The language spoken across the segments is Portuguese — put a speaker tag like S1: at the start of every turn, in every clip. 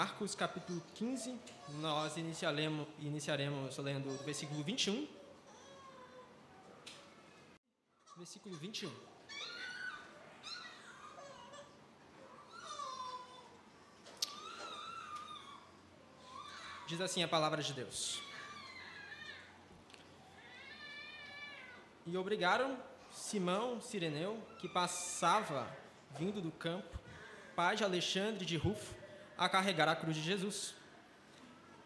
S1: Marcos capítulo 15, nós iniciaremos, iniciaremos lendo do versículo 21. Versículo 21. Diz assim a palavra de Deus. E obrigaram Simão Sireneu, que passava vindo do campo, pai de Alexandre de Rufo, a carregar a cruz de Jesus.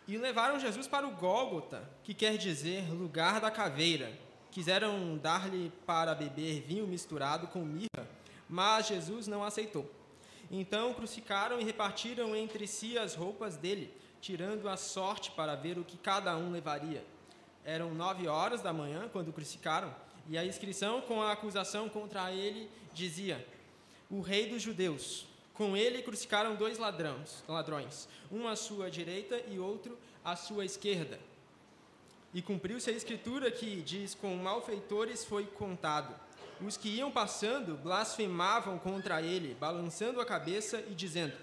S1: E levaram Jesus para o Gólgota, que quer dizer lugar da caveira. Quiseram dar-lhe para beber vinho misturado com mirra, mas Jesus não aceitou. Então crucificaram e repartiram entre si as roupas dele, tirando a sorte para ver o que cada um levaria. Eram nove horas da manhã quando crucificaram, e a inscrição com a acusação contra ele dizia: O Rei dos Judeus. Com ele crucificaram dois ladrões, ladrões, um à sua direita e outro à sua esquerda. E cumpriu-se a escritura que diz: Com malfeitores foi contado. Os que iam passando blasfemavam contra ele, balançando a cabeça e dizendo: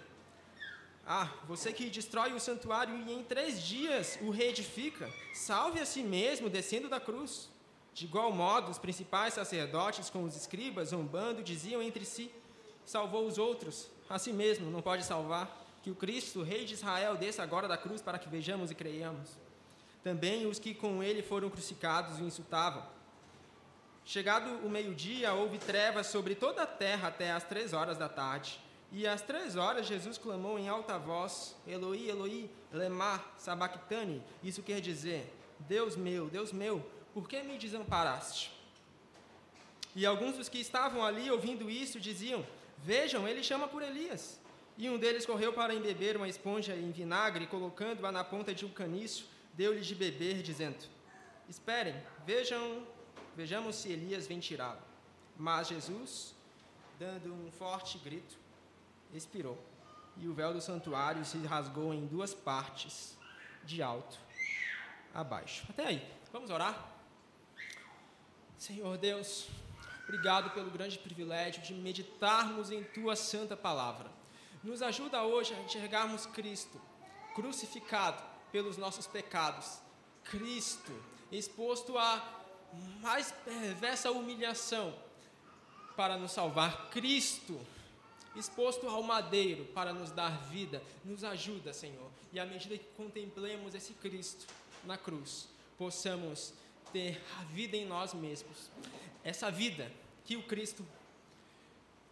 S1: Ah, você que destrói o santuário e em três dias o reedifica, salve a si mesmo descendo da cruz. De igual modo, os principais sacerdotes com os escribas, zombando, diziam entre si: Salvou os outros, a si mesmo não pode salvar. Que o Cristo, Rei de Israel, desça agora da cruz para que vejamos e creiamos. Também os que com ele foram crucificados o insultavam. Chegado o meio-dia, houve trevas sobre toda a terra até às três horas da tarde. E às três horas Jesus clamou em alta voz: Eloi, Eloi, lema sabachthani. Isso quer dizer: Deus meu, Deus meu, por que me desamparaste? E alguns dos que estavam ali ouvindo isso diziam: Vejam, ele chama por Elias. E um deles correu para embeber uma esponja em vinagre, colocando-a na ponta de um caniço, deu-lhe de beber, dizendo: Esperem, vejam, vejamos se Elias vem tirá-lo. Mas Jesus, dando um forte grito, expirou, e o véu do santuário se rasgou em duas partes, de alto a baixo. Até aí. Vamos orar? Senhor Deus, obrigado pelo grande privilégio de meditarmos em tua santa palavra. Nos ajuda hoje a enxergarmos Cristo crucificado pelos nossos pecados, Cristo exposto à mais perversa humilhação para nos salvar, Cristo exposto ao madeiro para nos dar vida. Nos ajuda, Senhor, e à medida que contemplemos esse Cristo na cruz, possamos ter a vida em nós mesmos. Essa vida que o Cristo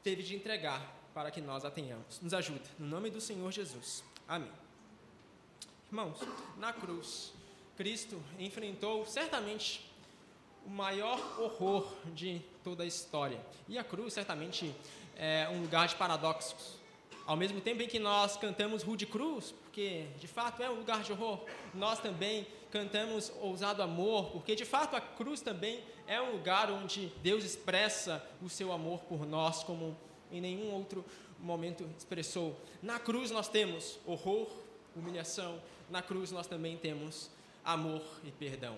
S1: teve de entregar para que nós a tenhamos. Nos ajuda. No nome do Senhor Jesus. Amém. Irmãos, na cruz, Cristo enfrentou certamente o maior horror de toda a história. E a cruz certamente é um lugar de paradoxos. Ao mesmo tempo em que nós cantamos Rude Cruz, porque de fato é um lugar de horror, nós também cantamos Ousado Amor, porque de fato a cruz também é um lugar onde Deus expressa o seu amor por nós como em nenhum outro momento expressou. Na cruz nós temos horror, humilhação, na cruz nós também temos amor e perdão.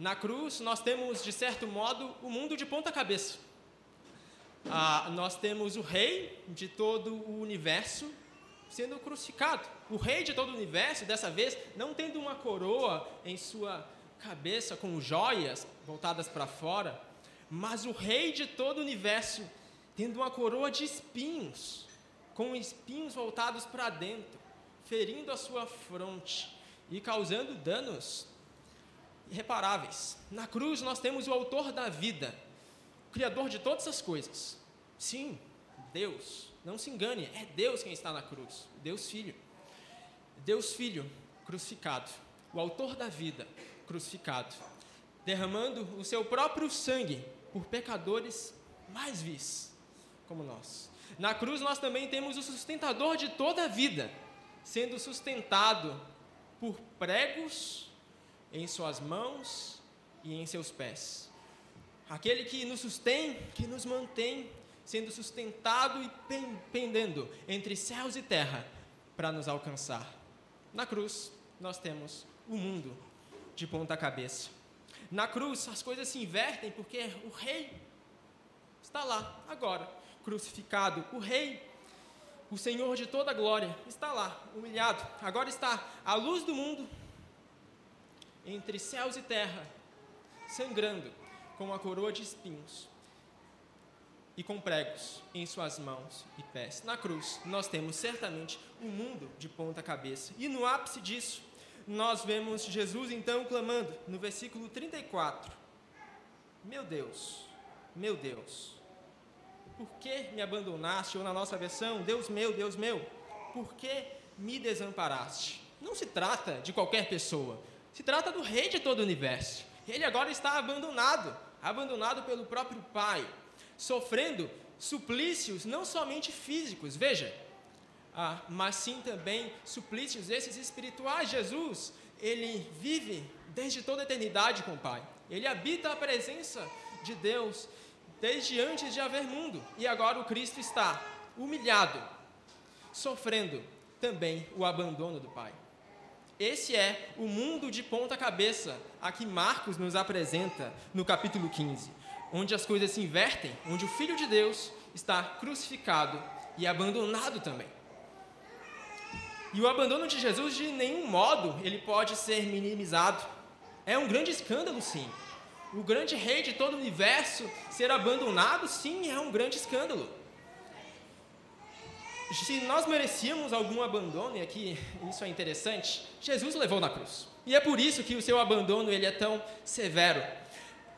S1: Na cruz nós temos, de certo modo, o mundo de ponta cabeça. Ah, nós temos o rei de todo o universo sendo crucificado. O rei de todo o universo, dessa vez, não tendo uma coroa em sua cabeça com joias voltadas para fora, mas o rei de todo o universo tendo uma coroa de espinhos, com espinhos voltados para dentro, ferindo a sua fronte e causando danos irreparáveis. Na cruz nós temos o autor da vida, o criador de todas as coisas. Sim, Deus. Não se engane, é Deus quem está na cruz, Deus Filho. Deus Filho crucificado, o autor da vida crucificado, derramando o seu próprio sangue por pecadores mais vis como nós. Na cruz nós também temos o sustentador de toda a vida, sendo sustentado por pregos em suas mãos e em seus pés. Aquele que nos sustém, que nos mantém, sendo sustentado e pendendo entre céus e terra para nos alcançar. Na cruz, nós temos o mundo de ponta cabeça. Na cruz, as coisas se invertem porque o rei está lá, agora, crucificado. O rei o Senhor de toda glória, está lá, humilhado. Agora está a luz do mundo entre céus e terra, sangrando com a coroa de espinhos e com pregos em suas mãos e pés. Na cruz, nós temos certamente o um mundo de ponta cabeça. E no ápice disso, nós vemos Jesus então clamando no versículo 34: Meu Deus, meu Deus, por que me abandonaste? Ou na nossa versão, Deus meu, Deus meu, por que me desamparaste? Não se trata de qualquer pessoa, se trata do Rei de todo o universo. Ele agora está abandonado, abandonado pelo próprio Pai, sofrendo suplícios não somente físicos, veja, ah, mas sim também suplícios esses espirituais. Jesus, ele vive desde toda a eternidade com o Pai. Ele habita a presença de Deus desde antes de haver mundo. E agora o Cristo está humilhado, sofrendo também o abandono do Pai. Esse é o mundo de ponta cabeça a que Marcos nos apresenta no capítulo 15, onde as coisas se invertem, onde o Filho de Deus está crucificado e abandonado também. E o abandono de Jesus de nenhum modo ele pode ser minimizado. É um grande escândalo, sim. O grande rei de todo o universo ser abandonado, sim, é um grande escândalo se nós merecíamos algum abandono, e aqui isso é interessante, Jesus levou na cruz. E é por isso que o seu abandono ele é tão severo,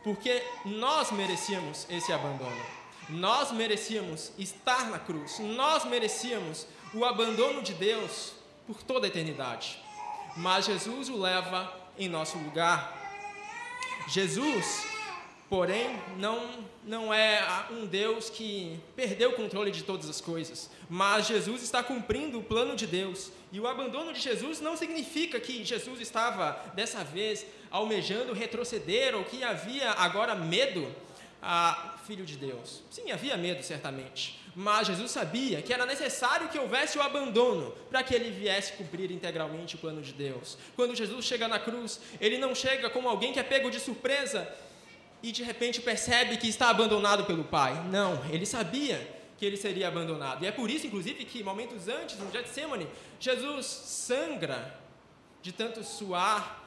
S1: porque nós merecíamos esse abandono. Nós merecíamos estar na cruz. Nós merecíamos o abandono de Deus por toda a eternidade. Mas Jesus o leva em nosso lugar. Jesus Porém, não, não é um Deus que perdeu o controle de todas as coisas, mas Jesus está cumprindo o plano de Deus. E o abandono de Jesus não significa que Jesus estava, dessa vez, almejando retroceder ou que havia agora medo a Filho de Deus. Sim, havia medo, certamente. Mas Jesus sabia que era necessário que houvesse o abandono para que ele viesse cumprir integralmente o plano de Deus. Quando Jesus chega na cruz, ele não chega como alguém que é pego de surpresa e de repente percebe que está abandonado pelo pai. Não, ele sabia que ele seria abandonado. E é por isso, inclusive, que momentos antes, no Getsemane, Jesus sangra de tanto suar,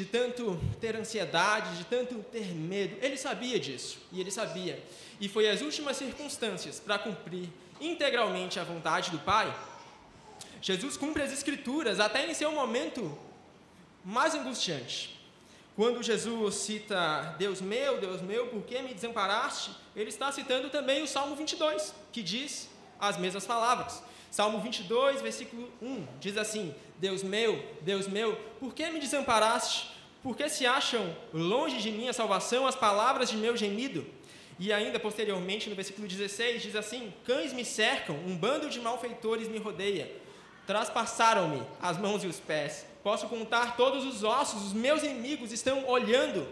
S1: de tanto ter ansiedade, de tanto ter medo. Ele sabia disso, e ele sabia. E foi as últimas circunstâncias para cumprir integralmente a vontade do Pai. Jesus cumpre as Escrituras até em seu momento mais angustiante. Quando Jesus cita Deus meu, Deus meu, por que me desamparaste? Ele está citando também o Salmo 22, que diz as mesmas palavras. Salmo 22, versículo 1, diz assim: Deus meu, Deus meu, por que me desamparaste? Por que se acham longe de mim a salvação as palavras de meu gemido? E ainda posteriormente, no versículo 16, diz assim: Cães me cercam, um bando de malfeitores me rodeia. Traspassaram-me as mãos e os pés, Posso contar todos os ossos, os meus inimigos estão olhando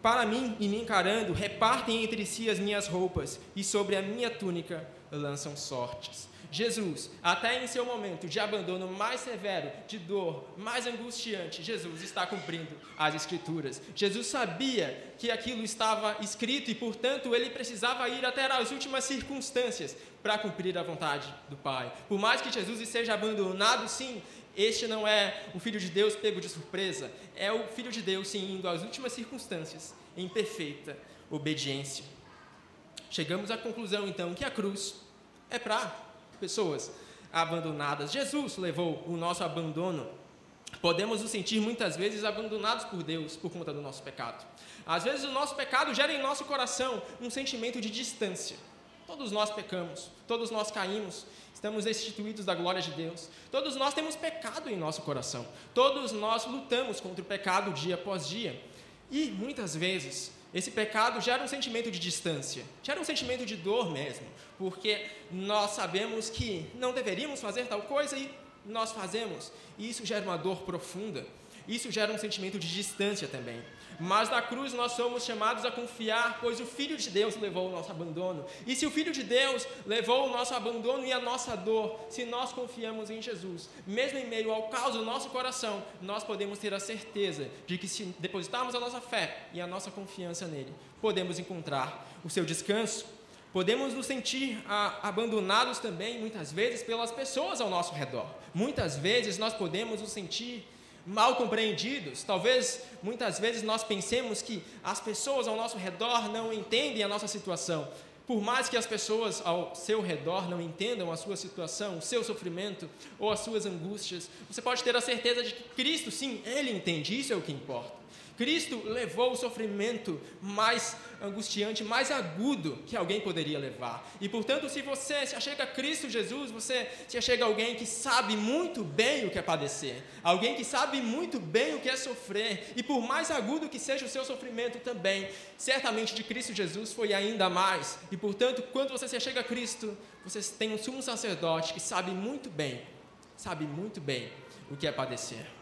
S1: para mim e me encarando, repartem entre si as minhas roupas e sobre a minha túnica lançam sortes. Jesus, até em seu momento de abandono mais severo, de dor mais angustiante, Jesus está cumprindo as Escrituras. Jesus sabia que aquilo estava escrito e, portanto, ele precisava ir até as últimas circunstâncias para cumprir a vontade do Pai. Por mais que Jesus seja abandonado, sim, este não é o Filho de Deus pego de surpresa, é o Filho de Deus sim, indo às últimas circunstâncias, em perfeita obediência. Chegamos à conclusão então que a cruz é para pessoas abandonadas. Jesus levou o nosso abandono. Podemos nos sentir muitas vezes abandonados por Deus por conta do nosso pecado. Às vezes o nosso pecado gera em nosso coração um sentimento de distância. Todos nós pecamos, todos nós caímos, estamos destituídos da glória de Deus. Todos nós temos pecado em nosso coração. Todos nós lutamos contra o pecado dia após dia. E muitas vezes esse pecado gera um sentimento de distância, gera um sentimento de dor mesmo, porque nós sabemos que não deveríamos fazer tal coisa e nós fazemos, e isso gera uma dor profunda. Isso gera um sentimento de distância também. Mas na cruz nós somos chamados a confiar, pois o Filho de Deus levou o nosso abandono. E se o Filho de Deus levou o nosso abandono e a nossa dor, se nós confiamos em Jesus, mesmo em meio ao caos do nosso coração, nós podemos ter a certeza de que se depositarmos a nossa fé e a nossa confiança nele, podemos encontrar o seu descanso. Podemos nos sentir ah, abandonados também, muitas vezes, pelas pessoas ao nosso redor. Muitas vezes nós podemos nos sentir mal compreendidos. Talvez muitas vezes nós pensemos que as pessoas ao nosso redor não entendem a nossa situação. Por mais que as pessoas ao seu redor não entendam a sua situação, o seu sofrimento ou as suas angústias, você pode ter a certeza de que Cristo, sim, Ele entende, isso é o que importa. Cristo levou o sofrimento mais angustiante, mais agudo que alguém poderia levar. E portanto, se você se achega a Cristo Jesus, você se achega a alguém que sabe muito bem o que é padecer, alguém que sabe muito bem o que é sofrer, e por mais agudo que seja o seu sofrimento também, certamente de Cristo Jesus foi ainda mais. E portanto, quando você se achega a Cristo, você tem um sumo sacerdote que sabe muito bem, sabe muito bem o que é padecer.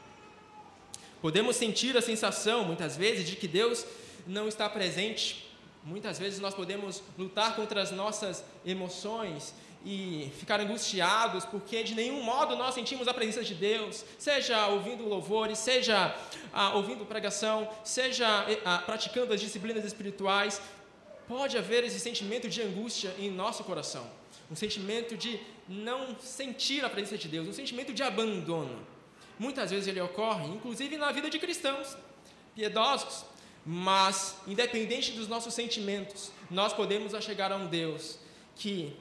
S1: Podemos sentir a sensação, muitas vezes, de que Deus não está presente. Muitas vezes nós podemos lutar contra as nossas emoções e ficar angustiados porque de nenhum modo nós sentimos a presença de Deus, seja ouvindo louvores, seja ah, ouvindo pregação, seja ah, praticando as disciplinas espirituais. Pode haver esse sentimento de angústia em nosso coração, um sentimento de não sentir a presença de Deus, um sentimento de abandono. Muitas vezes ele ocorre, inclusive na vida de cristãos piedosos, mas independente dos nossos sentimentos, nós podemos chegar a um Deus que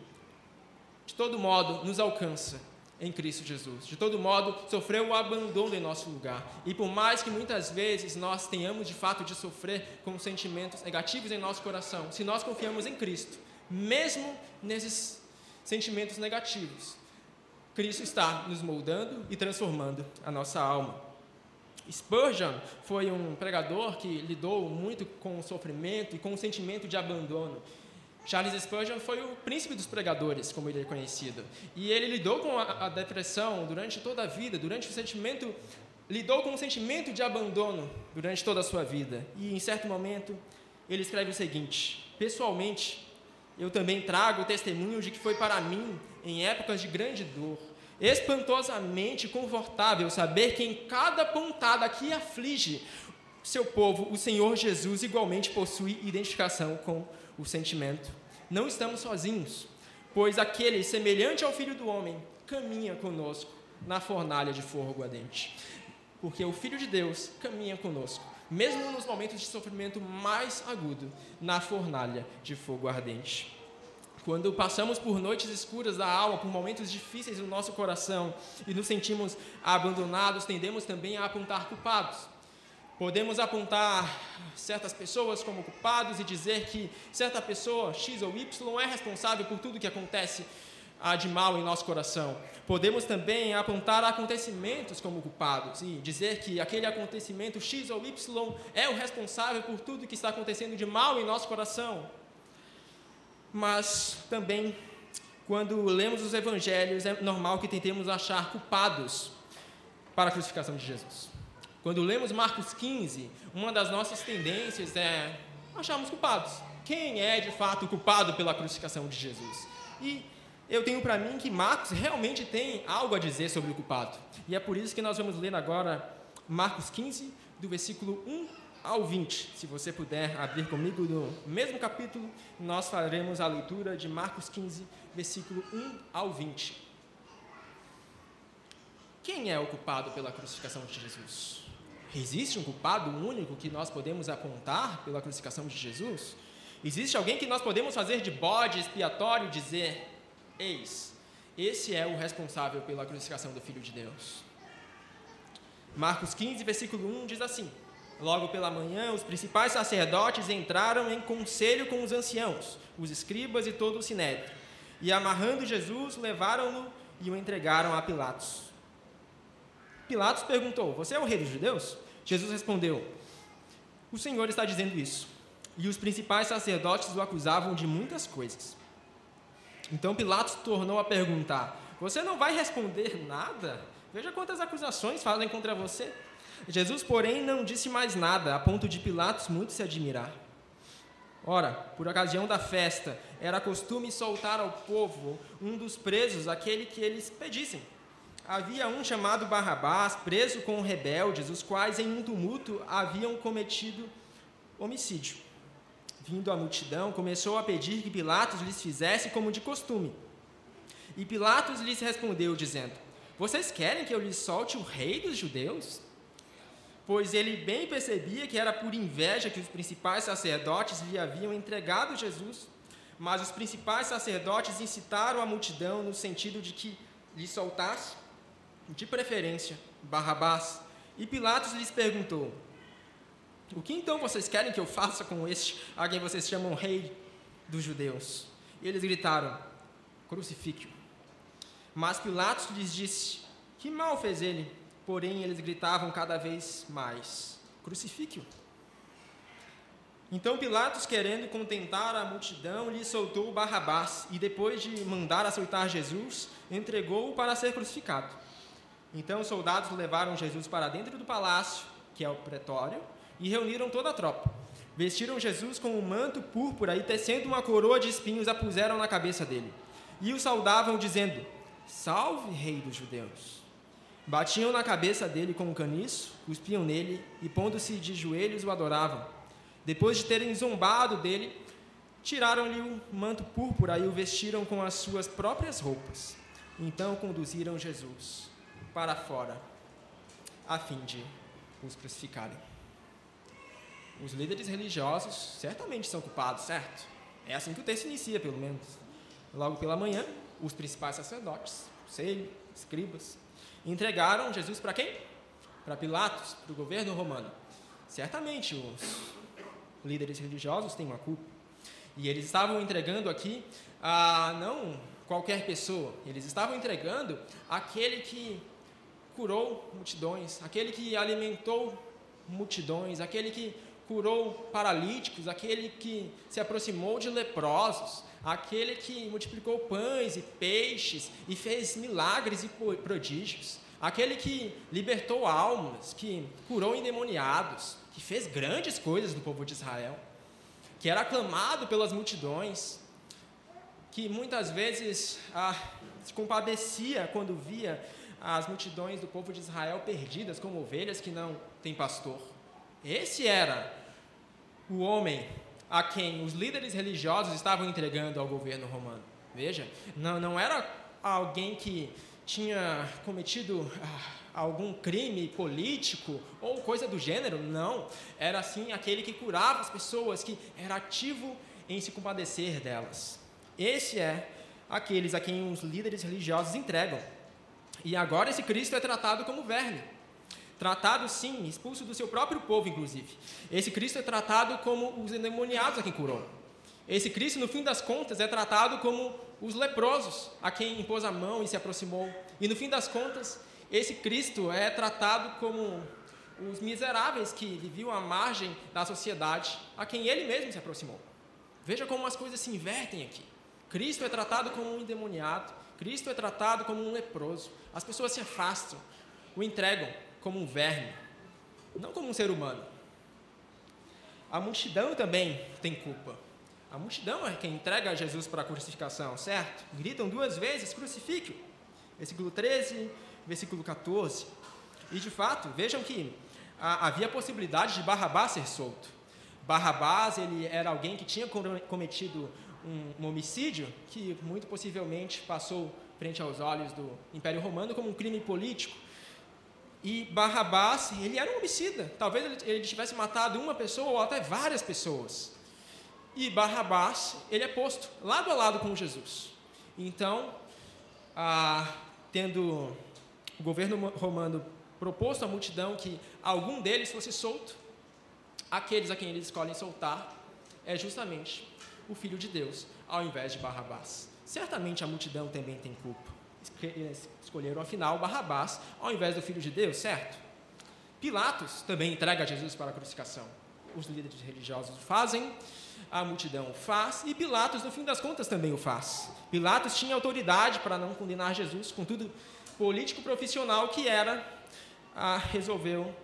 S1: de todo modo nos alcança em Cristo Jesus. De todo modo, sofreu o abandono em nosso lugar. E por mais que muitas vezes nós tenhamos de fato de sofrer com sentimentos negativos em nosso coração, se nós confiamos em Cristo, mesmo nesses sentimentos negativos, Cristo está nos moldando e transformando a nossa alma. Spurgeon foi um pregador que lidou muito com o sofrimento e com o sentimento de abandono. Charles Spurgeon foi o príncipe dos pregadores, como ele é conhecido. E ele lidou com a, a depressão durante toda a vida, durante o sentimento, lidou com o sentimento de abandono durante toda a sua vida. E em certo momento, ele escreve o seguinte: Pessoalmente, eu também trago o testemunho de que foi para mim, em épocas de grande dor, espantosamente confortável saber que em cada pontada que aflige seu povo, o Senhor Jesus igualmente possui identificação com o sentimento. Não estamos sozinhos, pois aquele semelhante ao Filho do Homem caminha conosco na fornalha de fogo ardente. Porque o Filho de Deus caminha conosco, mesmo nos momentos de sofrimento mais agudo, na fornalha de fogo ardente. Quando passamos por noites escuras da alma, por momentos difíceis no nosso coração e nos sentimos abandonados, tendemos também a apontar culpados. Podemos apontar certas pessoas como culpados e dizer que certa pessoa, X ou Y, é responsável por tudo que acontece ah, de mal em nosso coração. Podemos também apontar acontecimentos como culpados e dizer que aquele acontecimento X ou Y é o responsável por tudo que está acontecendo de mal em nosso coração mas também quando lemos os evangelhos é normal que tentemos achar culpados para a crucificação de Jesus. Quando lemos Marcos 15, uma das nossas tendências é acharmos culpados. Quem é de fato culpado pela crucificação de Jesus? E eu tenho para mim que Marcos realmente tem algo a dizer sobre o culpado. E é por isso que nós vamos ler agora Marcos 15, do versículo 1 ao 20. Se você puder abrir comigo no mesmo capítulo, nós faremos a leitura de Marcos 15, versículo 1 ao 20. Quem é o culpado pela crucificação de Jesus? Existe um culpado único que nós podemos apontar pela crucificação de Jesus? Existe alguém que nós podemos fazer de bode expiatório dizer: Eis, esse é o responsável pela crucificação do Filho de Deus? Marcos 15, versículo 1 diz assim: Logo pela manhã, os principais sacerdotes entraram em conselho com os anciãos, os escribas e todo o sinédrio. E amarrando Jesus, levaram-no e o entregaram a Pilatos. Pilatos perguntou: Você é o rei dos judeus? Jesus respondeu: O Senhor está dizendo isso. E os principais sacerdotes o acusavam de muitas coisas. Então Pilatos tornou a perguntar: Você não vai responder nada? Veja quantas acusações fazem contra você. Jesus, porém, não disse mais nada, a ponto de Pilatos muito se admirar. Ora, por ocasião da festa, era costume soltar ao povo um dos presos, aquele que eles pedissem. Havia um chamado Barrabás, preso com rebeldes, os quais em um tumulto haviam cometido homicídio. Vindo a multidão, começou a pedir que Pilatos lhes fizesse como de costume. E Pilatos lhes respondeu, dizendo: Vocês querem que eu lhes solte o rei dos judeus? Pois ele bem percebia que era por inveja que os principais sacerdotes lhe haviam entregado Jesus. Mas os principais sacerdotes incitaram a multidão no sentido de que lhe soltasse, de preferência, Barrabás. E Pilatos lhes perguntou: O que então vocês querem que eu faça com este, a quem vocês chamam rei dos judeus? E eles gritaram: Crucifique-o. Mas Pilatos lhes disse: Que mal fez ele? Porém, eles gritavam cada vez mais: Crucifique-o. Então Pilatos, querendo contentar a multidão, lhe soltou Barrabás e, depois de mandar açoitar Jesus, entregou-o para ser crucificado. Então os soldados levaram Jesus para dentro do palácio, que é o pretório, e reuniram toda a tropa. Vestiram Jesus com um manto púrpura e, tecendo uma coroa de espinhos, a puseram na cabeça dele. E o saudavam, dizendo: Salve, Rei dos Judeus! Batiam na cabeça dele com um caniço, cuspiam nele e, pondo-se de joelhos, o adoravam. Depois de terem zombado dele, tiraram-lhe o manto púrpura e o vestiram com as suas próprias roupas. Então conduziram Jesus para fora, a fim de os crucificarem. Os líderes religiosos certamente são culpados, certo? É assim que o texto inicia, pelo menos. Logo pela manhã, os principais sacerdotes, sei, escribas, entregaram Jesus para quem? Para Pilatos, para o governo romano. Certamente os líderes religiosos têm uma culpa. E eles estavam entregando aqui a não qualquer pessoa, eles estavam entregando aquele que curou multidões, aquele que alimentou multidões, aquele que curou paralíticos, aquele que se aproximou de leprosos, aquele que multiplicou pães e peixes e fez milagres e prodígios, aquele que libertou almas, que curou endemoniados, que fez grandes coisas no povo de Israel, que era aclamado pelas multidões, que muitas vezes ah, se compadecia quando via as multidões do povo de Israel perdidas como ovelhas que não têm pastor. Esse era o homem a quem os líderes religiosos estavam entregando ao governo romano. Veja, não, não era alguém que tinha cometido ah, algum crime político ou coisa do gênero, não. Era assim aquele que curava as pessoas, que era ativo em se compadecer delas. Esse é aqueles a quem os líderes religiosos entregam. E agora esse Cristo é tratado como verme tratado sim, expulso do seu próprio povo, inclusive. Esse Cristo é tratado como os endemoniados a quem curou. Esse Cristo, no fim das contas, é tratado como os leprosos a quem impôs a mão e se aproximou. E no fim das contas, esse Cristo é tratado como os miseráveis que viviam à margem da sociedade, a quem ele mesmo se aproximou. Veja como as coisas se invertem aqui. Cristo é tratado como um endemoniado, Cristo é tratado como um leproso. As pessoas se afastam, o entregam, como um verme, não como um ser humano. A multidão também tem culpa. A multidão é quem entrega Jesus para a crucificação, certo? Gritam duas vezes: crucifique-o. Versículo 13, versículo 14. E de fato, vejam que ah, havia a possibilidade de Barrabás ser solto. Barrabás ele era alguém que tinha cometido um, um homicídio que muito possivelmente passou frente aos olhos do Império Romano como um crime político e Barrabás, ele era um homicida. Talvez ele, tivesse matado uma pessoa ou até várias pessoas. E Barrabás, ele é posto lado a lado com Jesus. Então, ah, tendo o governo romano proposto à multidão que algum deles fosse solto, aqueles a quem eles escolhem soltar é justamente o Filho de Deus, ao invés de Barrabás. Certamente a multidão também tem culpa escolheram afinal Barrabás ao invés do Filho de Deus, certo? Pilatos também entrega Jesus para a crucificação. Os líderes religiosos o fazem, a multidão o faz, e Pilatos, no fim das contas, também o faz. Pilatos tinha autoridade para não condenar Jesus, contudo, político profissional que era, resolveu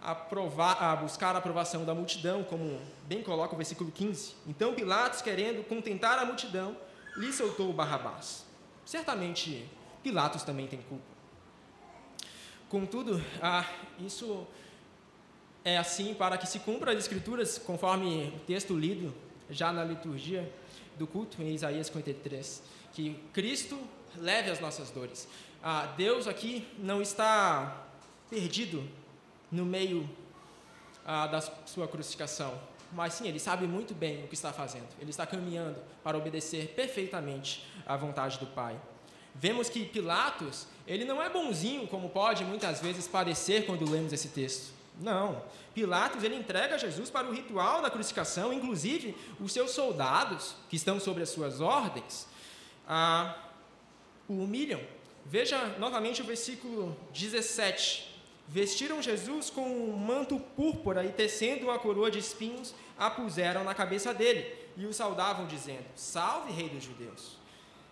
S1: aprovar, a buscar a aprovação da multidão, como bem coloca o versículo 15. Então Pilatos, querendo contentar a multidão, lhe soltou Barrabás. Certamente Pilatos também tem culpa. Contudo, ah, isso é assim para que se cumpra as Escrituras, conforme o texto lido já na liturgia do culto, em Isaías 53, que Cristo leve as nossas dores. Ah, Deus aqui não está perdido no meio ah, da sua crucificação, mas sim, ele sabe muito bem o que está fazendo. Ele está caminhando para obedecer perfeitamente à vontade do Pai. Vemos que Pilatos, ele não é bonzinho como pode muitas vezes parecer quando lemos esse texto. Não. Pilatos ele entrega Jesus para o ritual da crucificação, inclusive os seus soldados, que estão sobre as suas ordens, ah, o humilham. Veja novamente o versículo 17. Vestiram Jesus com um manto púrpura e, tecendo uma coroa de espinhos, a puseram na cabeça dele e o saudavam, dizendo: Salve, Rei dos Judeus!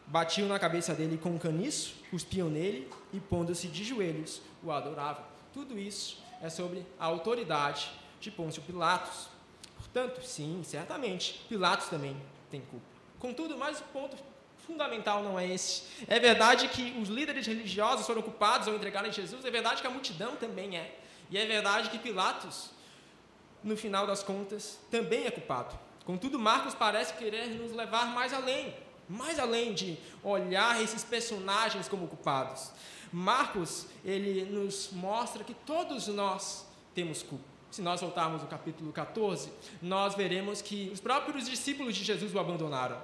S1: Batiam na cabeça dele com um caniço, cuspiam nele e, pondo-se de joelhos, o adoravam. Tudo isso é sobre a autoridade de Pôncio Pilatos. Portanto, sim, certamente, Pilatos também tem culpa. Contudo, mais o ponto fundamental não é esse. É verdade que os líderes religiosos foram culpados ao entregarem Jesus, é verdade que a multidão também é. E é verdade que Pilatos, no final das contas, também é culpado. Contudo, Marcos parece querer nos levar mais além, mais além de olhar esses personagens como culpados. Marcos, ele nos mostra que todos nós temos culpa. Se nós voltarmos ao capítulo 14, nós veremos que os próprios discípulos de Jesus o abandonaram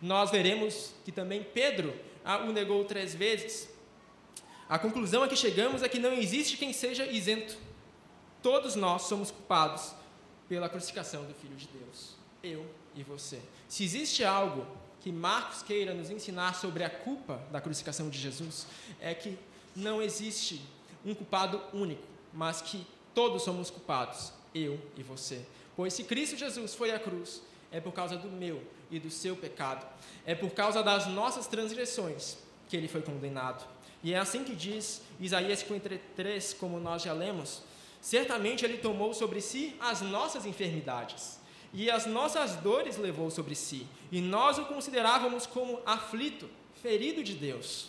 S1: nós veremos que também Pedro o negou três vezes. A conclusão a que chegamos é que não existe quem seja isento. Todos nós somos culpados pela crucificação do Filho de Deus. Eu e você. Se existe algo que Marcos queira nos ensinar sobre a culpa da crucificação de Jesus, é que não existe um culpado único, mas que todos somos culpados, eu e você. Pois se Cristo Jesus foi à cruz, é por causa do meu e do seu pecado. É por causa das nossas transgressões que ele foi condenado. E é assim que diz Isaías 53, como nós já lemos: certamente ele tomou sobre si as nossas enfermidades e as nossas dores levou sobre si, e nós o considerávamos como aflito, ferido de Deus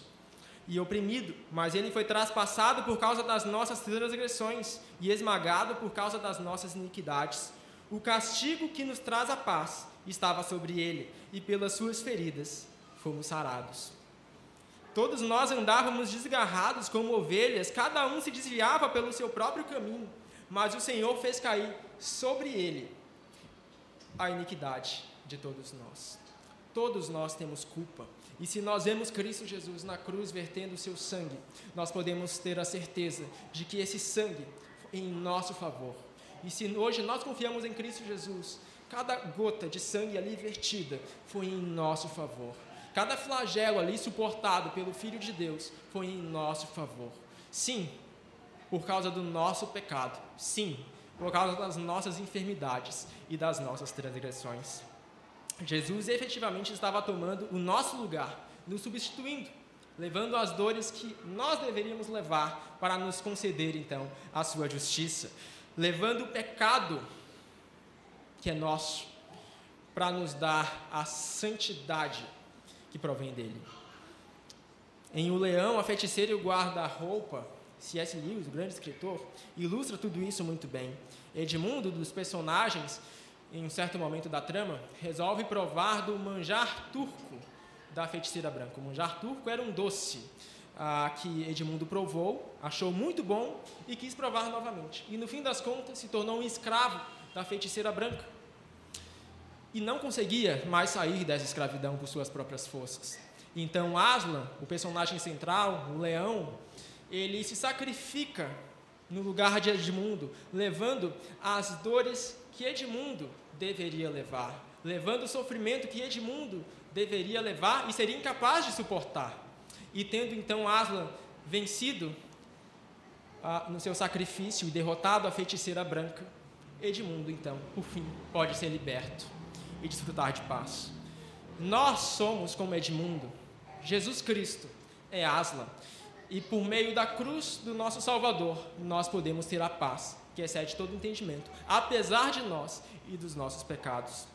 S1: e oprimido, mas ele foi traspassado por causa das nossas transgressões e esmagado por causa das nossas iniquidades. O castigo que nos traz a paz estava sobre ele, e pelas suas feridas fomos sarados. Todos nós andávamos desgarrados como ovelhas, cada um se desviava pelo seu próprio caminho, mas o Senhor fez cair sobre ele a iniquidade de todos nós. Todos nós temos culpa. E se nós vemos Cristo Jesus na cruz vertendo o seu sangue, nós podemos ter a certeza de que esse sangue foi em nosso favor. E se hoje nós confiamos em Cristo Jesus, Cada gota de sangue ali vertida foi em nosso favor. Cada flagelo ali suportado pelo Filho de Deus foi em nosso favor. Sim, por causa do nosso pecado. Sim, por causa das nossas enfermidades e das nossas transgressões. Jesus efetivamente estava tomando o nosso lugar, nos substituindo, levando as dores que nós deveríamos levar para nos conceder então a sua justiça, levando o pecado que é nosso, para nos dar a santidade que provém dele. Em O Leão, a Feiticeira e o Guarda-Roupa, C.S. Lewis, o grande escritor, ilustra tudo isso muito bem. Edmundo, dos personagens, em um certo momento da trama, resolve provar do manjar turco da feiticeira branca. O manjar turco era um doce ah, que Edmundo provou, achou muito bom e quis provar novamente. E no fim das contas se tornou um escravo da feiticeira branca e não conseguia mais sair dessa escravidão por suas próprias forças. Então Aslan, o personagem central, o leão, ele se sacrifica no lugar de Edmundo, levando as dores que Edmundo deveria levar, levando o sofrimento que Edmundo deveria levar e seria incapaz de suportar. E tendo então Aslan vencido ah, no seu sacrifício e derrotado a feiticeira branca, Edmundo então, por fim, pode ser liberto e desfrutar de paz. Nós somos como Edmundo. Jesus Cristo é Aslan. E por meio da cruz do nosso Salvador, nós podemos ter a paz, que excede todo entendimento, apesar de nós e dos nossos pecados.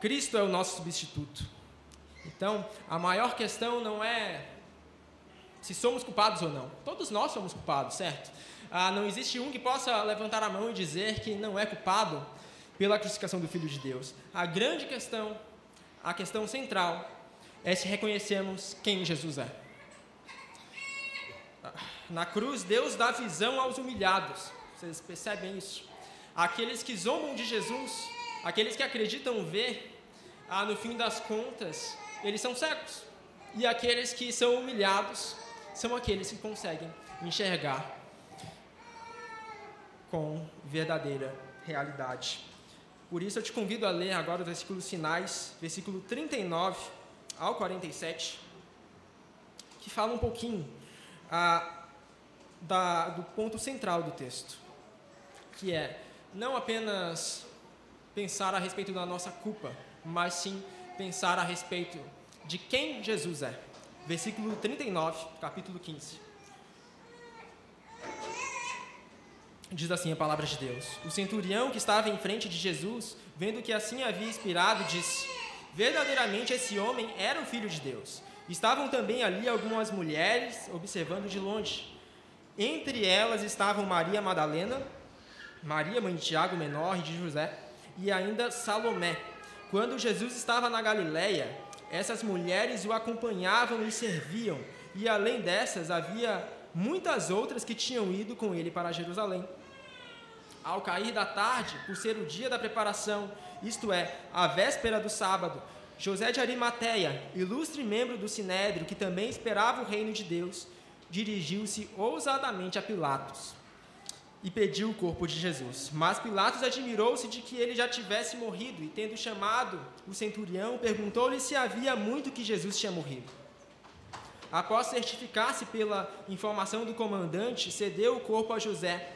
S1: Cristo é o nosso substituto. Então, a maior questão não é se somos culpados ou não. Todos nós somos culpados, certo? Ah, não existe um que possa levantar a mão e dizer que não é culpado pela crucificação do Filho de Deus. A grande questão, a questão central, é se reconhecermos quem Jesus é. Na cruz, Deus dá visão aos humilhados. Vocês percebem isso? Aqueles que zombam de Jesus, aqueles que acreditam ver, ah, no fim das contas, eles são cegos. E aqueles que são humilhados são aqueles que conseguem enxergar com verdadeira realidade. Por isso eu te convido a ler agora os versículos finais, versículo 39 ao 47, que fala um pouquinho ah, da, do ponto central do texto, que é não apenas pensar a respeito da nossa culpa, mas sim pensar a respeito de quem Jesus é. Versículo 39, capítulo 15. Diz assim a palavra de Deus: O centurião que estava em frente de Jesus, vendo que assim havia inspirado, disse: Verdadeiramente esse homem era o filho de Deus. Estavam também ali algumas mulheres observando de longe. Entre elas estavam Maria Madalena, Maria, mãe de Tiago menor e de José, e ainda Salomé. Quando Jesus estava na Galiléia, essas mulheres o acompanhavam e serviam, e além dessas havia muitas outras que tinham ido com ele para Jerusalém. Ao cair da tarde, por ser o dia da preparação, isto é, a véspera do sábado, José de Arimateia, ilustre membro do Sinédrio, que também esperava o reino de Deus, dirigiu-se ousadamente a Pilatos e pediu o corpo de Jesus. Mas Pilatos admirou-se de que ele já tivesse morrido e, tendo chamado o centurião, perguntou-lhe se havia muito que Jesus tinha morrido. Após certificar-se pela informação do comandante, cedeu o corpo a José.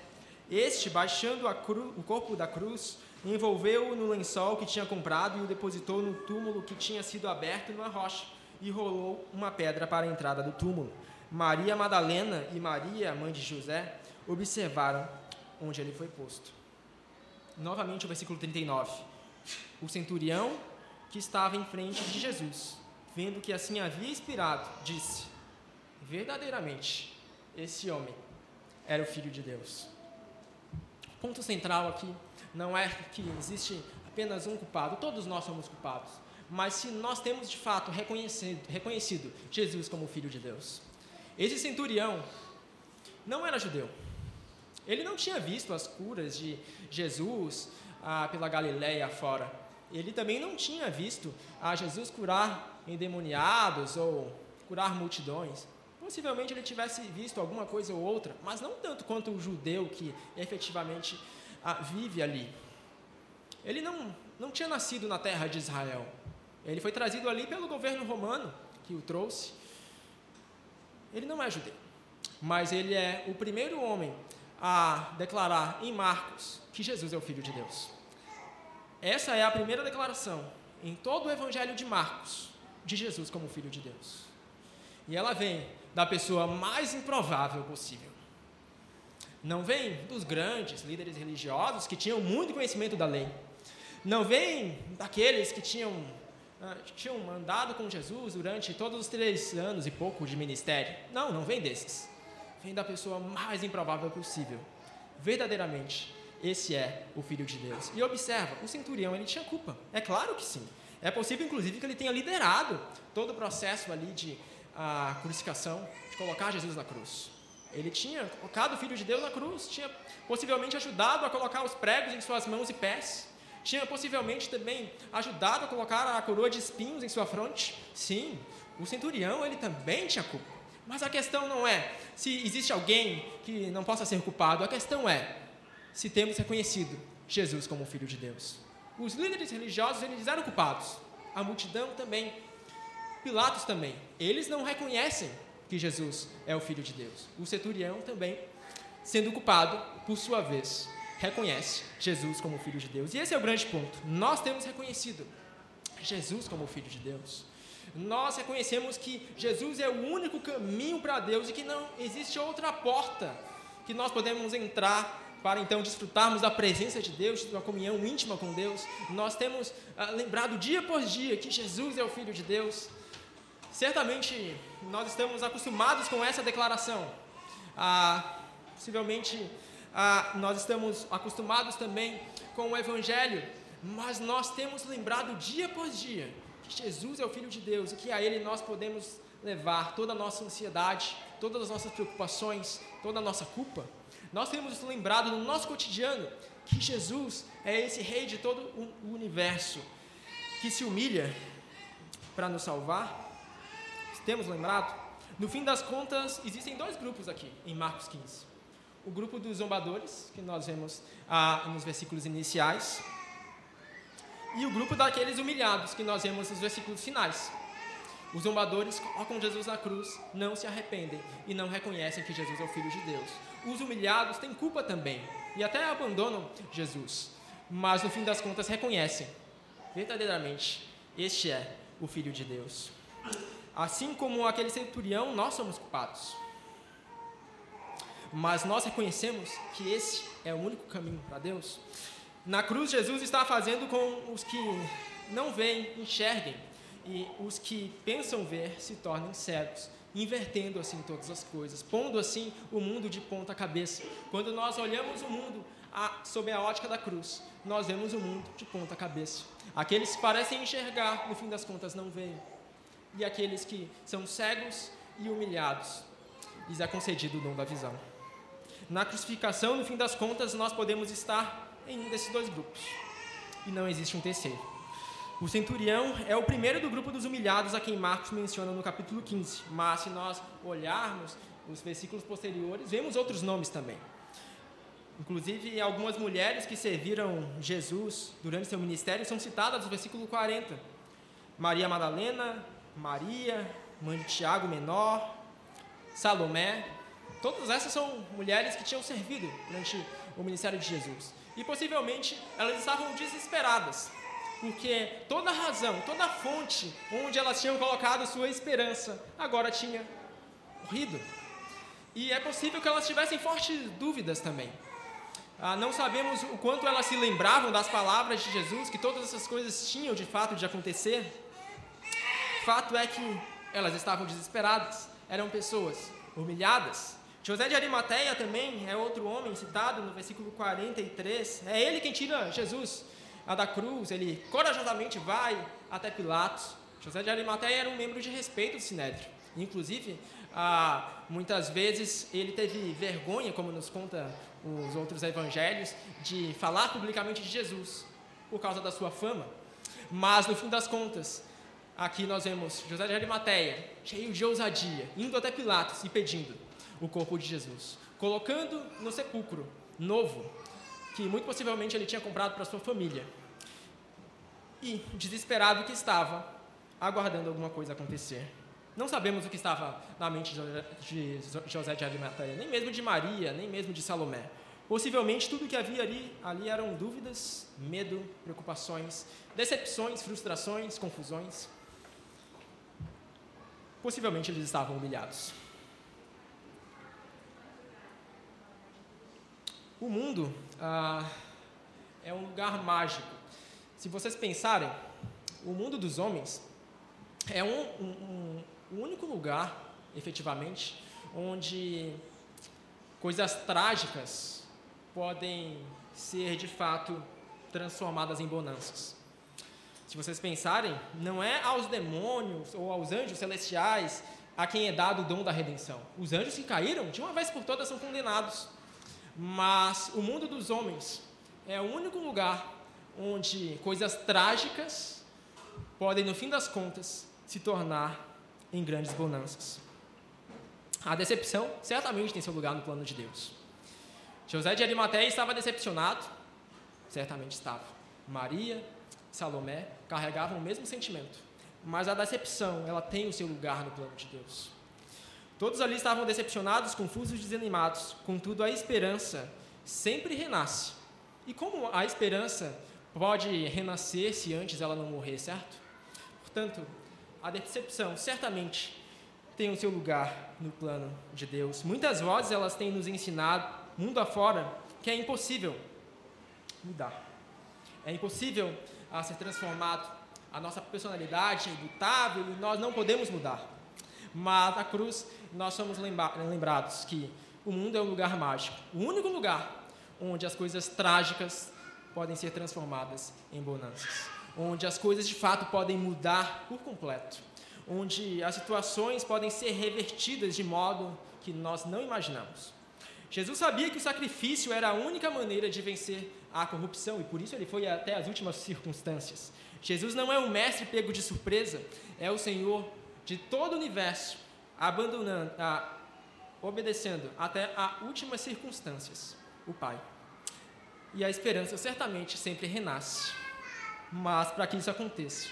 S1: Este, baixando o corpo da cruz, envolveu-o no lençol que tinha comprado e o depositou no túmulo que tinha sido aberto numa rocha e rolou uma pedra para a entrada do túmulo. Maria Madalena e Maria, mãe de José, observaram onde ele foi posto. Novamente o versículo 39. O centurião que estava em frente de Jesus vendo que assim havia inspirado, disse: Verdadeiramente, esse homem era o Filho de Deus. Ponto central aqui não é que existe apenas um culpado, todos nós somos culpados, mas se nós temos de fato reconhecido, reconhecido Jesus como Filho de Deus. Esse centurião não era judeu. Ele não tinha visto as curas de Jesus ah, pela Galiléia fora. Ele também não tinha visto a Jesus curar endemoniados ou curar multidões. Possivelmente ele tivesse visto alguma coisa ou outra, mas não tanto quanto o judeu que efetivamente ah, vive ali. Ele não, não tinha nascido na terra de Israel. Ele foi trazido ali pelo governo romano que o trouxe. Ele não é judeu, mas ele é o primeiro homem a declarar em Marcos que Jesus é o Filho de Deus. Essa é a primeira declaração em todo o Evangelho de Marcos de Jesus como Filho de Deus. E ela vem da pessoa mais improvável possível. Não vem dos grandes líderes religiosos que tinham muito conhecimento da lei. Não vem daqueles que tinham, uh, tinham andado com Jesus durante todos os três anos e pouco de ministério. Não, não vem desses. Vem da pessoa mais improvável possível. Verdadeiramente, esse é o Filho de Deus. E observa, o centurião ele tinha culpa. É claro que sim. É possível, inclusive, que ele tenha liderado todo o processo ali de a crucificação, de colocar Jesus na cruz. Ele tinha colocado o Filho de Deus na cruz, tinha possivelmente ajudado a colocar os pregos em suas mãos e pés, tinha possivelmente também ajudado a colocar a coroa de espinhos em sua fronte. Sim, o centurião ele também tinha culpa. Mas a questão não é se existe alguém que não possa ser culpado, a questão é se temos reconhecido Jesus como Filho de Deus. Os líderes religiosos eles eram culpados. A multidão também. Pilatos também. Eles não reconhecem que Jesus é o Filho de Deus. O centurião também, sendo culpado, por sua vez, reconhece Jesus como Filho de Deus. E esse é o grande ponto. Nós temos reconhecido Jesus como Filho de Deus. Nós reconhecemos que Jesus é o único caminho para Deus e que não existe outra porta que nós podemos entrar para então desfrutarmos da presença de Deus, de uma comunhão íntima com Deus, nós temos ah, lembrado dia após dia que Jesus é o Filho de Deus. Certamente nós estamos acostumados com essa declaração. Ah, possivelmente ah, nós estamos acostumados também com o Evangelho, mas nós temos lembrado dia após dia que Jesus é o Filho de Deus e que a Ele nós podemos levar toda a nossa ansiedade, todas as nossas preocupações, toda a nossa culpa. Nós temos lembrado no nosso cotidiano que Jesus é esse Rei de todo o universo, que se humilha para nos salvar. Temos lembrado? No fim das contas, existem dois grupos aqui em Marcos 15. O grupo dos zombadores, que nós vemos ah, nos versículos iniciais, e o grupo daqueles humilhados, que nós vemos nos versículos finais. Os zombadores colocam Jesus na cruz, não se arrependem e não reconhecem que Jesus é o Filho de Deus. Os humilhados têm culpa também e até abandonam Jesus, mas no fim das contas reconhecem verdadeiramente este é o Filho de Deus. Assim como aquele centurião, nós somos culpados. Mas nós reconhecemos que esse é o único caminho para Deus. Na cruz, Jesus está fazendo com os que não veem, enxerguem e os que pensam ver se tornem cegos, invertendo assim todas as coisas, pondo assim o mundo de ponta cabeça. Quando nós olhamos o mundo a, sob a ótica da cruz, nós vemos o mundo de ponta cabeça. Aqueles que parecem enxergar, no fim das contas, não veem. E aqueles que são cegos e humilhados, lhes é concedido o dom da visão. Na crucificação, no fim das contas, nós podemos estar em um desses dois grupos. E não existe um terceiro. O centurião é o primeiro do grupo dos humilhados a quem Marcos menciona no capítulo 15, mas se nós olharmos os versículos posteriores, vemos outros nomes também. Inclusive, algumas mulheres que serviram Jesus durante seu ministério são citadas no versículo 40. Maria Madalena, Maria, mãe de Tiago Menor, Salomé. Todas essas são mulheres que tinham servido durante o ministério de Jesus. E possivelmente elas estavam desesperadas porque toda razão, toda fonte onde elas tinham colocado sua esperança, agora tinha morrido. E é possível que elas tivessem fortes dúvidas também. Ah, não sabemos o quanto elas se lembravam das palavras de Jesus, que todas essas coisas tinham de fato de acontecer. Fato é que elas estavam desesperadas, eram pessoas humilhadas. José de Arimateia também é outro homem citado no versículo 43. É ele quem tira Jesus da cruz, ele corajosamente vai até Pilatos. José de Arimateia era um membro de respeito do Sinédrio. Inclusive, ah, muitas vezes ele teve vergonha, como nos conta os outros evangelhos, de falar publicamente de Jesus, por causa da sua fama. Mas, no fim das contas, aqui nós vemos José de Arimateia, cheio de ousadia, indo até Pilatos e pedindo o corpo de Jesus, colocando no sepulcro novo, que muito possivelmente ele tinha comprado para sua família. E, desesperado que estava, aguardando alguma coisa acontecer. Não sabemos o que estava na mente de José de Arimateia, nem mesmo de Maria, nem mesmo de Salomé. Possivelmente tudo que havia ali, ali eram dúvidas, medo, preocupações, decepções, frustrações, confusões. Possivelmente eles estavam humilhados. O mundo ah, é um lugar mágico. Se vocês pensarem, o mundo dos homens é um, um, um único lugar, efetivamente, onde coisas trágicas podem ser de fato transformadas em bonanças. Se vocês pensarem, não é aos demônios ou aos anjos celestiais a quem é dado o dom da redenção. Os anjos que caíram, de uma vez por todas, são condenados. Mas o mundo dos homens é o único lugar onde coisas trágicas podem, no fim das contas, se tornar em grandes bonanças. A decepção certamente tem seu lugar no plano de Deus. José de Arimateia estava decepcionado, certamente estava. Maria, Salomé carregavam o mesmo sentimento, mas a decepção, ela tem o seu lugar no plano de Deus. Todos ali estavam decepcionados, confusos desanimados. Contudo, a esperança sempre renasce. E como a esperança pode renascer se antes ela não morrer, certo? Portanto, a decepção certamente tem o seu lugar no plano de Deus. Muitas vozes elas têm nos ensinado, mundo afora, que é impossível mudar. É impossível a ser transformado. A nossa personalidade é imutável e nós não podemos mudar. Mas na cruz nós somos lembrados que o mundo é um lugar mágico, o único lugar onde as coisas trágicas podem ser transformadas em bonanças, onde as coisas de fato podem mudar por completo, onde as situações podem ser revertidas de modo que nós não imaginamos. Jesus sabia que o sacrifício era a única maneira de vencer a corrupção e por isso ele foi até as últimas circunstâncias. Jesus não é um mestre pego de surpresa, é o Senhor de todo o universo, abandonando, a, obedecendo até as últimas circunstâncias, o Pai. E a esperança certamente sempre renasce, mas para que isso aconteça,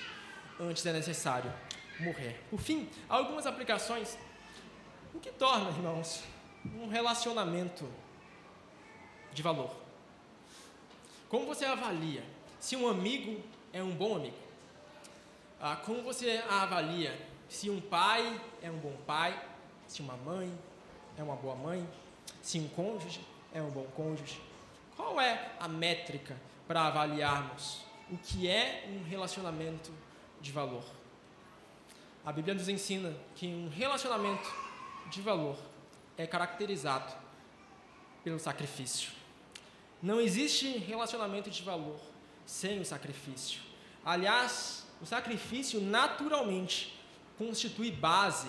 S1: antes é necessário morrer. Por fim, algumas aplicações. O que torna, irmãos, um relacionamento de valor? Como você avalia se um amigo é um bom amigo? Ah, como você avalia se um pai é um bom pai, se uma mãe é uma boa mãe, se um cônjuge é um bom cônjuge? Qual é a métrica para avaliarmos o que é um relacionamento de valor? A Bíblia nos ensina que um relacionamento de valor é caracterizado pelo sacrifício. Não existe relacionamento de valor sem o sacrifício. Aliás, o sacrifício naturalmente constitui base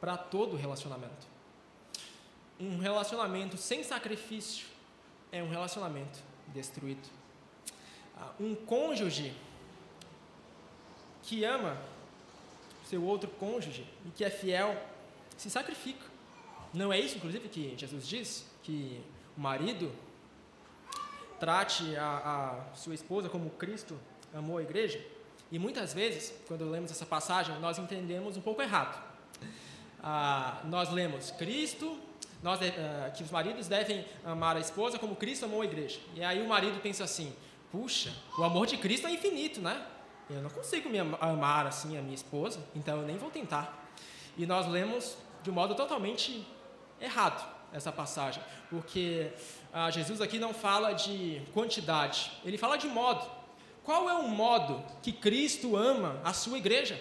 S1: para todo relacionamento. Um relacionamento sem sacrifício é um relacionamento destruído. Ah, um cônjuge que ama seu outro cônjuge e que é fiel se sacrifica. Não é isso, inclusive, que Jesus diz? Que o marido trate a, a sua esposa como Cristo amou a igreja? E muitas vezes, quando lemos essa passagem, nós entendemos um pouco errado. Ah, nós lemos Cristo, nós, ah, que os maridos devem amar a esposa como Cristo amou a igreja. E aí o marido pensa assim: puxa, o amor de Cristo é infinito, né? Eu não consigo me amar assim a minha esposa, então eu nem vou tentar. E nós lemos de um modo totalmente errado essa passagem, porque ah, Jesus aqui não fala de quantidade, ele fala de modo. Qual é o modo que Cristo ama a sua igreja?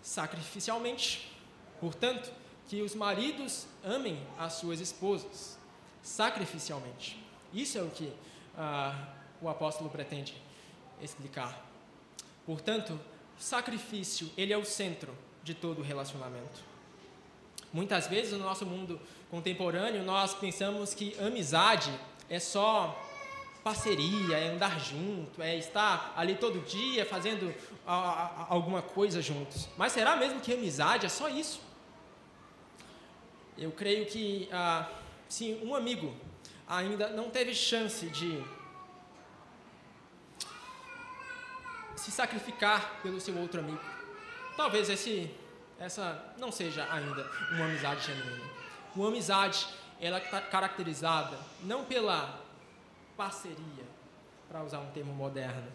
S1: Sacrificialmente. Portanto, que os maridos amem as suas esposas sacrificialmente. Isso é o que ah, o apóstolo pretende explicar. Portanto, sacrifício, ele é o centro de todo relacionamento. Muitas vezes no nosso mundo contemporâneo nós pensamos que amizade é só parceria, é andar junto, é estar ali todo dia fazendo a, a, alguma coisa juntos. Mas será mesmo que amizade é só isso? Eu creio que ah, se um amigo ainda não teve chance de se sacrificar pelo seu outro amigo, talvez esse, essa não seja ainda uma amizade genuína. Uma amizade, ela está caracterizada não pela parceria, para usar um termo moderno,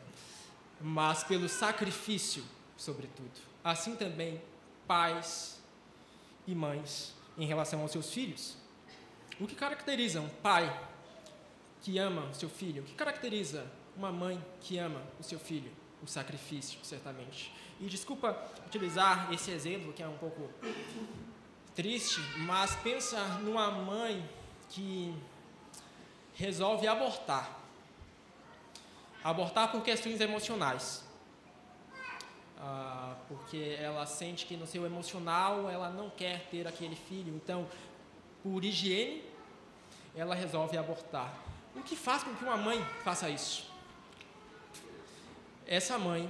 S1: mas pelo sacrifício, sobretudo. Assim também pais e mães em relação aos seus filhos. O que caracteriza um pai que ama o seu filho? O que caracteriza uma mãe que ama o seu filho? O sacrifício, certamente. E desculpa utilizar esse exemplo que é um pouco triste, mas pensa numa mãe que resolve abortar. Abortar por questões emocionais. Ah, porque ela sente que no seu emocional ela não quer ter aquele filho. Então, por higiene, ela resolve abortar. O que faz com que uma mãe faça isso? Essa mãe,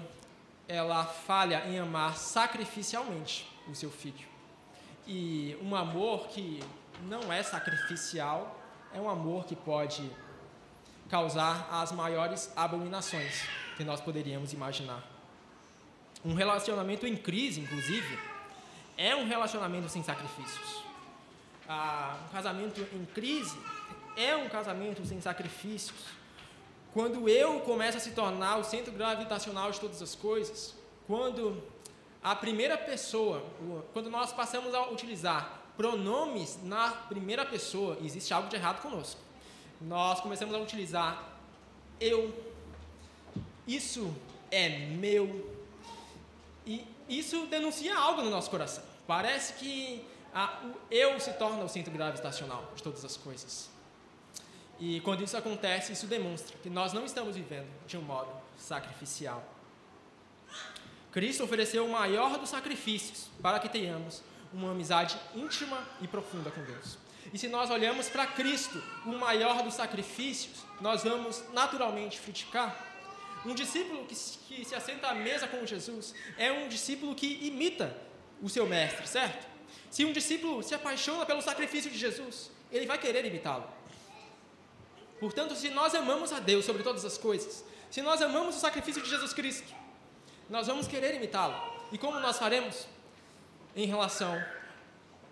S1: ela falha em amar sacrificialmente o seu filho. E um amor que não é sacrificial é um amor que pode causar as maiores abominações que nós poderíamos imaginar. Um relacionamento em crise, inclusive, é um relacionamento sem sacrifícios. Ah, um casamento em crise é um casamento sem sacrifícios. Quando eu começo a se tornar o centro gravitacional de todas as coisas, quando a primeira pessoa, quando nós passamos a utilizar pronomes na primeira pessoa, existe algo de errado conosco. Nós começamos a utilizar eu, isso é meu, e isso denuncia algo no nosso coração. Parece que a, o eu se torna o centro gravitacional de todas as coisas. E quando isso acontece, isso demonstra que nós não estamos vivendo de um modo sacrificial. Cristo ofereceu o maior dos sacrifícios para que tenhamos uma amizade íntima e profunda com Deus. E se nós olhamos para Cristo, o maior dos sacrifícios, nós vamos naturalmente criticar. Um discípulo que, que se assenta à mesa com Jesus é um discípulo que imita o seu mestre, certo? Se um discípulo se apaixona pelo sacrifício de Jesus, ele vai querer imitá-lo. Portanto, se nós amamos a Deus sobre todas as coisas, se nós amamos o sacrifício de Jesus Cristo, nós vamos querer imitá-lo. E como nós faremos? Em relação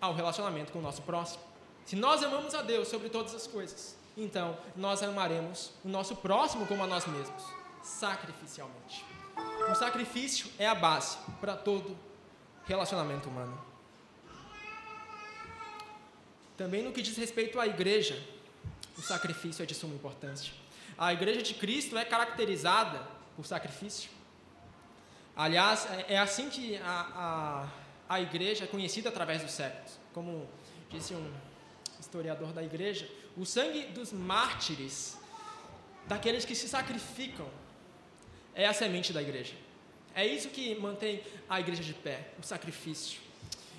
S1: ao relacionamento com o nosso próximo. Se nós amamos a Deus sobre todas as coisas, então nós amaremos o nosso próximo como a nós mesmos, sacrificialmente. O sacrifício é a base para todo relacionamento humano. Também no que diz respeito à igreja, o sacrifício é de suma importância. A igreja de Cristo é caracterizada por sacrifício. Aliás, é, é assim que a, a, a igreja é conhecida através dos séculos. Como disse um historiador da igreja, o sangue dos mártires, daqueles que se sacrificam, é a semente da igreja. É isso que mantém a igreja de pé, o sacrifício.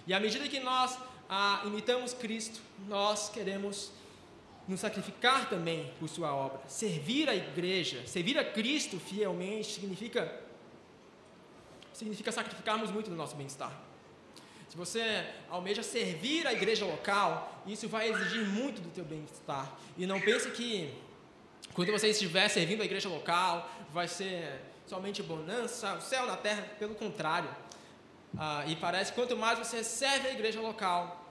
S1: E à medida que nós ah, imitamos Cristo, nós queremos nos sacrificar também por sua obra. Servir a igreja, servir a Cristo fielmente significa significa sacrificarmos muito do nosso bem-estar. Se você almeja servir a igreja local, isso vai exigir muito do teu bem-estar. E não pense que quando você estiver servindo a igreja local, vai ser somente bonança, o céu na terra, pelo contrário. Ah, e parece que quanto mais você serve a igreja local,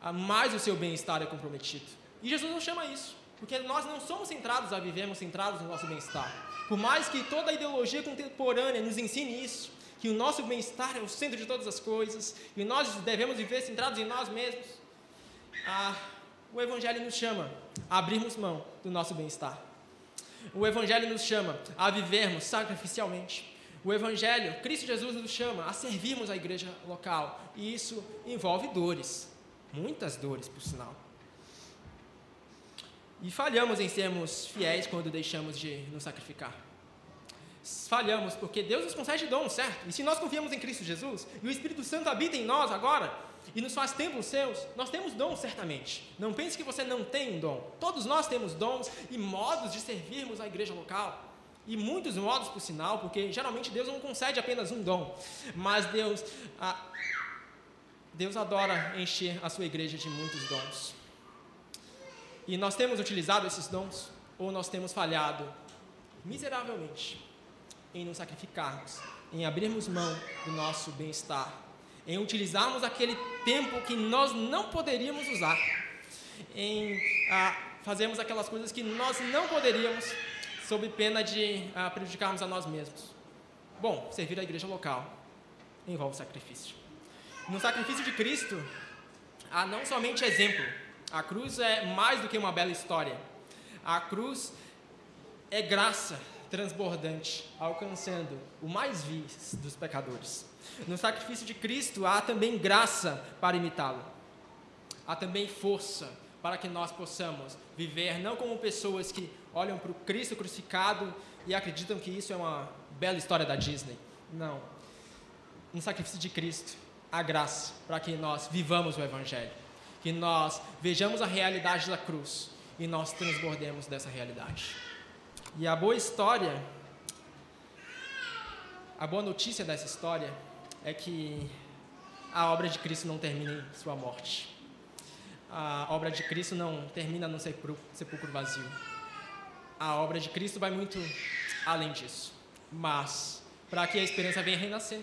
S1: ah, mais o seu bem-estar é comprometido. E Jesus não chama isso, porque nós não somos centrados a vivermos centrados no nosso bem-estar. Por mais que toda a ideologia contemporânea nos ensine isso, que o nosso bem-estar é o centro de todas as coisas, e nós devemos viver centrados em nós mesmos, ah, o Evangelho nos chama a abrirmos mão do nosso bem-estar. O Evangelho nos chama a vivermos sacrificialmente. O Evangelho, Cristo Jesus nos chama a servirmos a igreja local, e isso envolve dores, muitas dores, por sinal. E falhamos em sermos fiéis quando deixamos de nos sacrificar. Falhamos porque Deus nos concede dons, certo? E se nós confiamos em Cristo Jesus e o Espírito Santo habita em nós agora e nos faz templos seus, nós temos dons certamente. Não pense que você não tem um dom. Todos nós temos dons e modos de servirmos a igreja local. E muitos modos, por sinal, porque geralmente Deus não concede apenas um dom, mas Deus, ah, Deus adora encher a sua igreja de muitos dons. E nós temos utilizado esses dons ou nós temos falhado miseravelmente em nos sacrificarmos, em abrirmos mão do nosso bem-estar, em utilizarmos aquele tempo que nós não poderíamos usar, em ah, fazermos aquelas coisas que nós não poderíamos, sob pena de ah, prejudicarmos a nós mesmos. Bom, servir a igreja local envolve sacrifício. No sacrifício de Cristo, há não somente exemplo, a cruz é mais do que uma bela história. A cruz é graça transbordante, alcançando o mais vil dos pecadores. No sacrifício de Cristo há também graça para imitá-lo. Há também força para que nós possamos viver não como pessoas que olham para o Cristo crucificado e acreditam que isso é uma bela história da Disney. Não. No sacrifício de Cristo há graça para que nós vivamos o Evangelho que nós vejamos a realidade da cruz e nós transbordemos dessa realidade. E a boa história, a boa notícia dessa história é que a obra de Cristo não termina em sua morte. A obra de Cristo não termina no sepulcro vazio. A obra de Cristo vai muito além disso. Mas, para que a esperança venha renascer,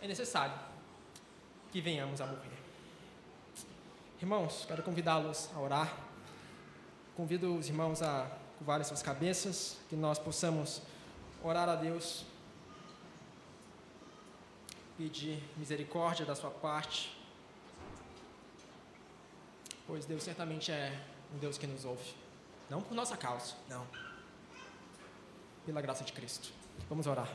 S1: é necessário que venhamos a morrer. Irmãos, quero convidá-los a orar. Convido os irmãos a curvarem suas cabeças, que nós possamos orar a Deus, pedir misericórdia da sua parte, pois Deus certamente é um Deus que nos ouve, não por nossa causa, não, pela graça de Cristo. Vamos orar.